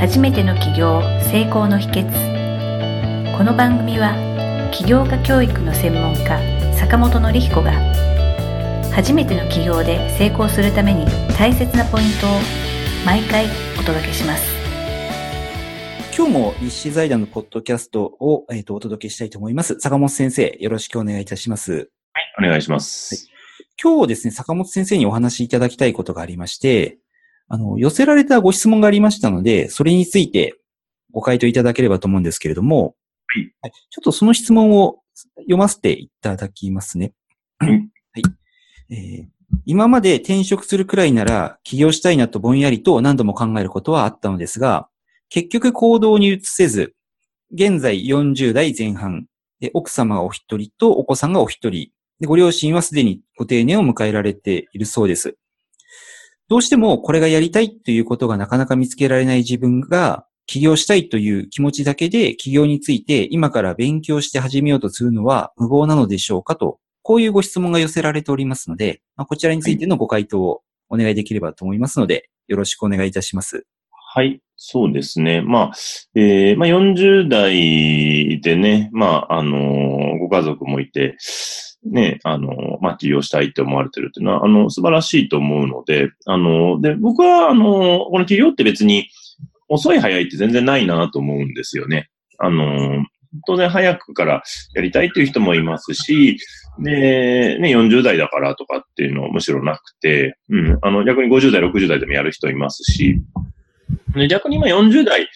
初めての起業成功の秘訣この番組は起業家教育の専門家坂本典彦が初めての起業で成功するために大切なポイントを毎回お届けします今日も立志財団のポッドキャストを、えー、とお届けしたいと思います。坂本先生、よろしくお願いいたします。お願いします。今日ですね、坂本先生にお話しいただきたいことがありまして、あの、寄せられたご質問がありましたので、それについてご回答いただければと思うんですけれども、はい。ちょっとその質問を読ませていただきますね。はい。はい。えー今まで転職するくらいなら起業したいなとぼんやりと何度も考えることはあったのですが、結局行動に移せず、現在40代前半、で奥様がお一人とお子さんがお一人、でご両親はすでにご定年を迎えられているそうです。どうしてもこれがやりたいということがなかなか見つけられない自分が起業したいという気持ちだけで起業について今から勉強して始めようとするのは無謀なのでしょうかと、こういうご質問が寄せられておりますので、まあ、こちらについてのご回答をお願いできればと思いますので、よろしくお願いいたします。はい、そうですね。まあ、えーまあ、40代でね、まあ、あのーご家族もいて、ね、あのまあ、起業したいって思われてるっていうのは、あの、素晴らしいと思うので、あので、僕は、あのこの起業って別に遅い早いって全然ないなと思うんですよね。あの当然早くからやりたいっていう人もいますし、で、ね、40代だからとかっていうのはむしろなくて、うん、あの、逆に50代、60代でもやる人いますし、で逆に今40代、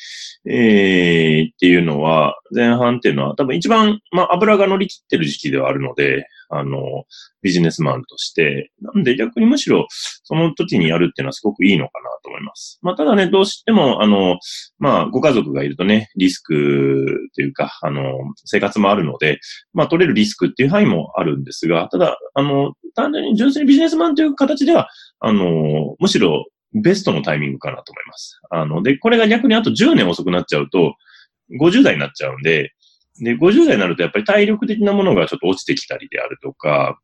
えー、っていうのは、前半っていうのは多分一番、まあ、油が乗り切ってる時期ではあるので、あの、ビジネスマンとして、なんで逆にむしろその時にやるっていうのはすごくいいのかなと思います。まあ、ただね、どうしても、あの、まあ、ご家族がいるとね、リスクっていうか、あの、生活もあるので、まあ、取れるリスクっていう範囲もあるんですが、ただ、あの、単純に純粋にビジネスマンという形では、あの、むしろベストのタイミングかなと思います。あの、で、これが逆にあと10年遅くなっちゃうと、50代になっちゃうんで、で、50代になるとやっぱり体力的なものがちょっと落ちてきたりであるとか、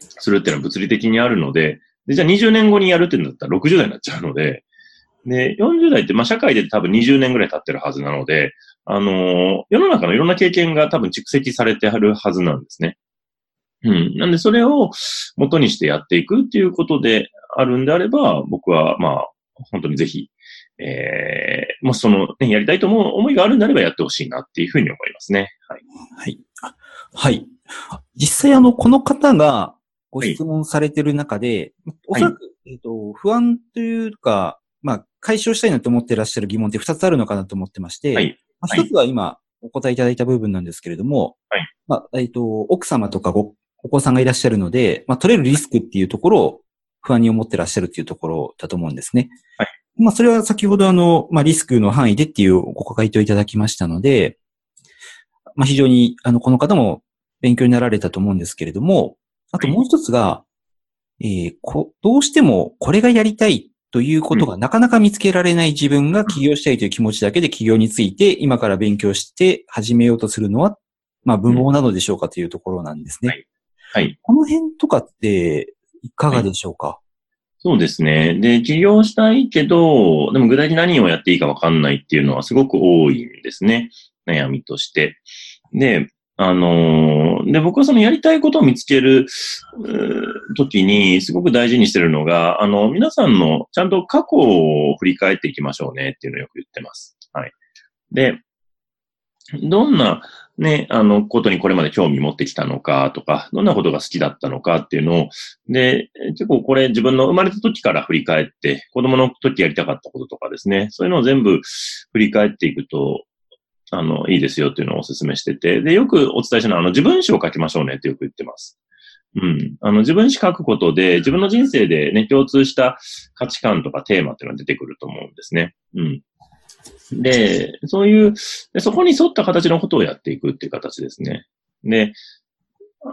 するっていうのは物理的にあるので、で、じゃあ20年後にやるっていうんだったら60代になっちゃうので、で、40代って、まあ、社会で多分20年ぐらい経ってるはずなので、あのー世の中のいろんな経験が多分蓄積されてあるはずなんですね。うん。なんで、それを元にしてやっていくっていうことであるんであれば、僕は、まあ、本当にぜひ、えー、もしその、ね、やりたいと思う思いがあるんであればやってほしいなっていうふうに思いますね。はい。はい。あはい。実際あの、この方がご質問されている中で、おそらく、えっ、と、不安というか、まあ、解消したいなと思っていらっしゃる疑問って2つあるのかなと思ってまして、はいまあ、はい1つは今お答えいただいた部分なんですけれども、はいまあ、えっ、と、奥様とかご、お子さんがいらっしゃるので、まあ、取れるリスクっていうところを不安に思ってらっしゃるっていうところだと思うんですね。はい。まあ、それは先ほどあの、まあ、リスクの範囲でっていうご回答いただきましたので、まあ、非常に、あの、この方も勉強になられたと思うんですけれども、あともう一つが、えーこ、どうしてもこれがやりたいということがなかなか見つけられない自分が起業したいという気持ちだけで起業について今から勉強して始めようとするのは、まあ、無謀なのでしょうかというところなんですね。はいはい。この辺とかっていかがでしょうか、そうですね。で、起業したいけど、でも具体的に何をやっていいかわかんないっていうのはすごく多いんですね。悩みとして。で、あのーで、僕はそのやりたいことを見つけるうー時にすごく大事にしてるのが、あの、皆さんのちゃんと過去を振り返っていきましょうねっていうのをよく言ってます。はい。で、どんなね、あの、ことにこれまで興味持ってきたのかとか、どんなことが好きだったのかっていうのを、で、結構これ自分の生まれた時から振り返って、子供の時やりたかったこととかですね、そういうのを全部振り返っていくと、あの、いいですよっていうのをお勧めしてて、で、よくお伝えしたのは、あの、自分史を書きましょうねってよく言ってます。うん。あの、自分史書くことで、自分の人生でね、共通した価値観とかテーマっていうのが出てくると思うんですね。うん。で、そういう、そこに沿った形のことをやっていくっていう形ですね。で、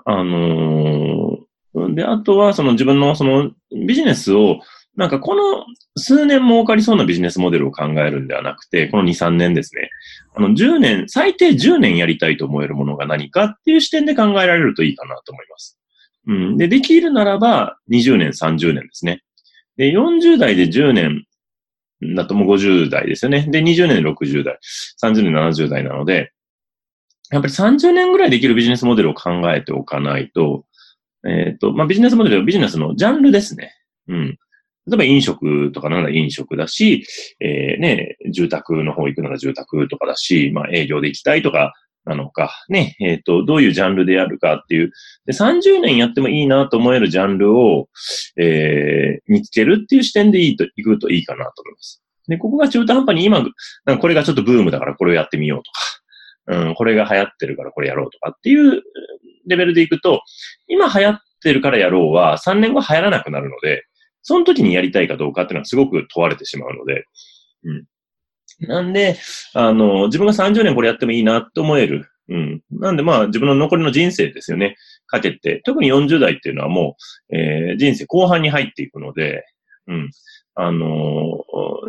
あのーで、あとは、その自分のそのビジネスを、なんかこの数年儲かりそうなビジネスモデルを考えるんではなくて、この2、3年ですね。あの、10年、最低10年やりたいと思えるものが何かっていう視点で考えられるといいかなと思います。うん。で、できるならば20年、30年ですね。で、40代で10年だともう50代ですよね。で、20年60代、30年70代なので、やっぱり30年ぐらいできるビジネスモデルを考えておかないと、えっ、と、まあ、ビジネスモデルはビジネスのジャンルですね。うん。例えば飲食とかなら飲食だし、えー、ね、住宅の方行くなら住宅とかだし、まあ営業で行きたいとかなのか、ね、えっ、ー、と、どういうジャンルでやるかっていう、で、30年やってもいいなと思えるジャンルを、えー、見つけるっていう視点でいいと、いくといいかなと思います。で、ここが中途半端に今、なんかこれがちょっとブームだからこれをやってみようとか、うん、これが流行ってるからこれやろうとかっていうレベルでいくと、今流行ってるからやろうは3年後流行らなくなるので、その時にやりたいかどうかっていうのはすごく問われてしまうので、うん。なんで、あの、自分が30年これやってもいいなって思える。うん。なんでまあ自分の残りの人生ですよね。かけて、特に40代っていうのはもう、えー、人生後半に入っていくので、うん。あの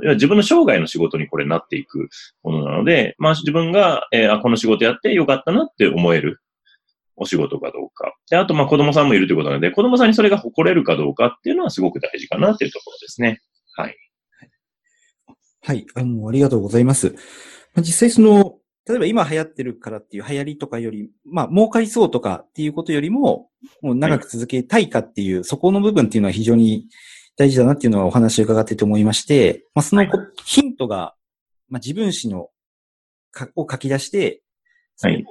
ー、自分の生涯の仕事にこれなっていくものなので、まあ自分が、えー、あ、この仕事やってよかったなって思える。お仕事かどうか。で、あと、まあ、子供さんもいるということなので、子供さんにそれが誇れるかどうかっていうのはすごく大事かなっていうところですね。はい。はい。あの、ありがとうございます。実際その、例えば今流行ってるからっていう流行りとかより、まあ、儲かりそうとかっていうことよりも、もう長く続けたいかっていう、はい、そこの部分っていうのは非常に大事だなっていうのはお話を伺ってて思いまして、まあ、そのヒントが、まあ、自分史の、を書き出して、はい。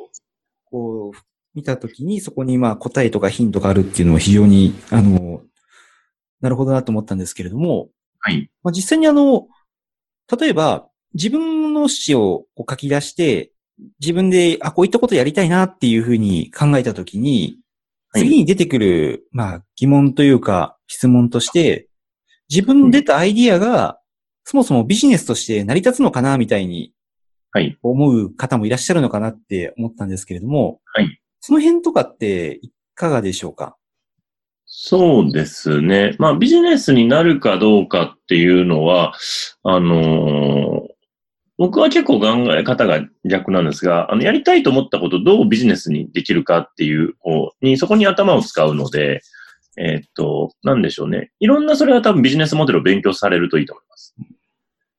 こう、見たときに、そこにまあ答えとかヒントがあるっていうのは非常に、あの、なるほどなと思ったんですけれども、はい。まあ、実際にあの、例えば、自分の詩をこう書き出して、自分で、あ、こういったことやりたいなっていうふうに考えたときに、次に出てくる、まあ、疑問というか、質問として、自分の出たアイディアが、そもそもビジネスとして成り立つのかな、みたいに、はい。思う方もいらっしゃるのかなって思ったんですけれども、はい。その辺とかっていかがでしょうか？そうですね。まあビジネスになるかどうかっていうのは、あのー、僕は結構考え方が逆なんですが、あの、やりたいと思ったことをどうビジネスにできるかっていう方に、そこに頭を使うので、えー、っと、なんでしょうね。いろんなそれは多分ビジネスモデルを勉強されるといいと思います。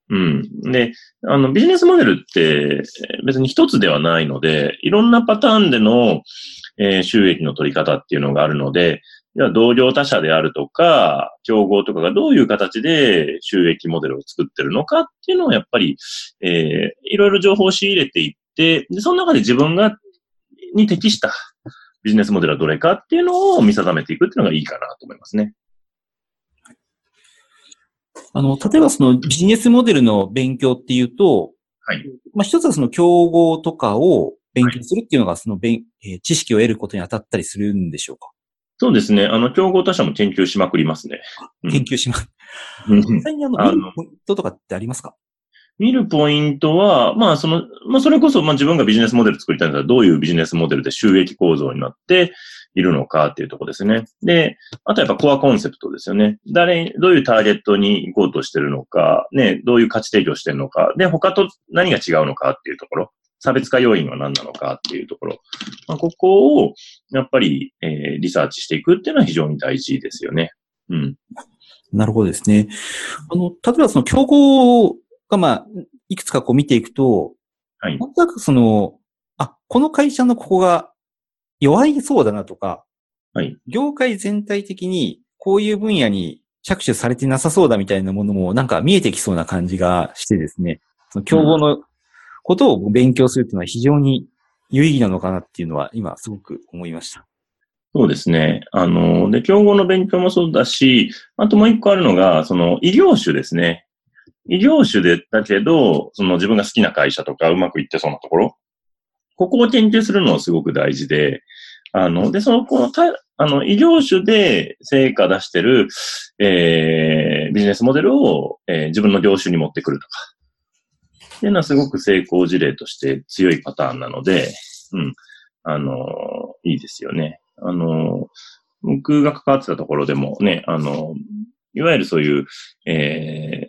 うん。で、あの、ビジネスモデルって別に一つではないので、いろんなパターンでの、えー、収益の取り方っていうのがあるので、同業他社であるとか、競合とかがどういう形で収益モデルを作ってるのかっていうのをやっぱり、えー、いろいろ情報を仕入れていって、で、その中で自分が、に適したビジネスモデルはどれかっていうのを見定めていくっていうのがいいかなと思いますね。あの、例えばそのビジネスモデルの勉強っていうと、はい。まあ一つはその競合とかを勉強するっていうのが、その勉、えー、知識を得ることに当たったりするんでしょうか？そうですね。あの、競合他社も研究しまくりますね。研究しま、うん、実際にあの、見るポイントとかってありますか？見るポイントは、まあ、その、まあ、それこそ、まあ、自分がビジネスモデル作りたいんだったら、どういうビジネスモデルで収益構造になって、いるのかっていうところですね。で、あとやっぱコアコンセプトですよね。誰、どういうターゲットに行こうとしてるのか、ね、どういう価値提供してるのか、で、他と何が違うのかっていうところ、差別化要因は何なのかっていうところ、まあ、ここを、やっぱり、えー、リサーチしていくっていうのは非常に大事ですよね。うん。なるほどですね。あの、例えばその競合が、まあ、いくつかこう見ていくと、はい。なんとなくその、あ、この会社のここが弱いそうだなとか、はい。業界全体的にこういう分野に着手されてなさそうだみたいなものもなんか見えてきそうな感じがしてですね、その競合のことを勉強するっていうのは非常に有意義なのかなっていうのは今すごく思いました。そうですね。あの、で、競合の勉強もそうだし、あともう一個あるのが、その異業種ですね。異業種で、だけど、その自分が好きな会社とかうまくいってそうなところここを研究するのはすごく大事で、あの、で、その、この、た、あの、異業種で成果出してる、えー、ビジネスモデルを、えー、自分の業種に持ってくるとか。っていうのはすごく成功事例として強いパターンなので、うん。あの、いいですよね。あの、僕が関わってたところでもね、あの、いわゆるそういう、え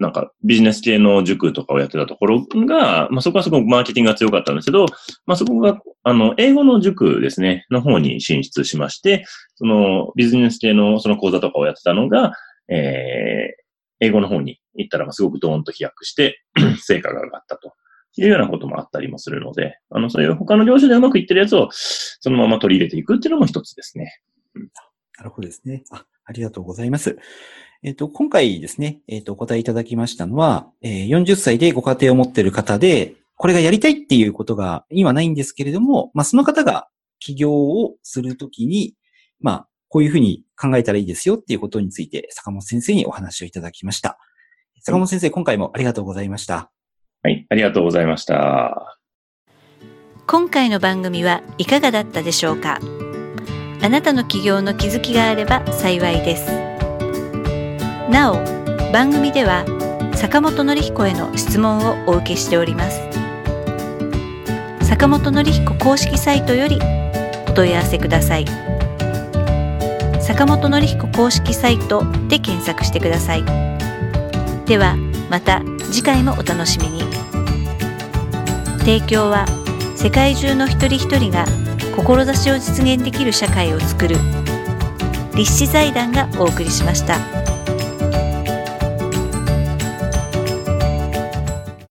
なんかビジネス系の塾とかをやってたところが、まあそこはすごくマーケティングが強かったんですけど、まあそこが、あの、英語の塾ですね、の方に進出しまして、そのビジネス系のその講座とかをやってたのが、えー、英語の方に行ったら、すごくドーンと飛躍して 成果が上がったというようなこともあったりもするので、あの、そういう他の業種でうまくいってるやつをそのまま取り入れていくっていうのも一つですね。うん、なるほどですね。あありがとうございます。えっ、と、今回ですね、えっ、と、お答えいただきましたのは、えー、40歳でご家庭を持っている方で、これがやりたいっていうことが今ないんですけれども、まあ、その方が起業をするときに、まあ、こういうふうに考えたらいいですよっていうことについて、坂本先生にお話をいただきました。坂本先生、今回もありがとうございました。はい、ありがとうございました。今回の番組はいかがだったでしょうか？あなたの起業の気づきがあれば幸いです。なお、番組では坂本典彦への質問をお受けしております。坂本典彦公式サイトよりお問い合わせください。坂本典彦公式サイトで検索してください。では、また次回もお楽しみに。提供は世界中の一人一人が志を実現できる社会をつくる立志財団がお送りしました。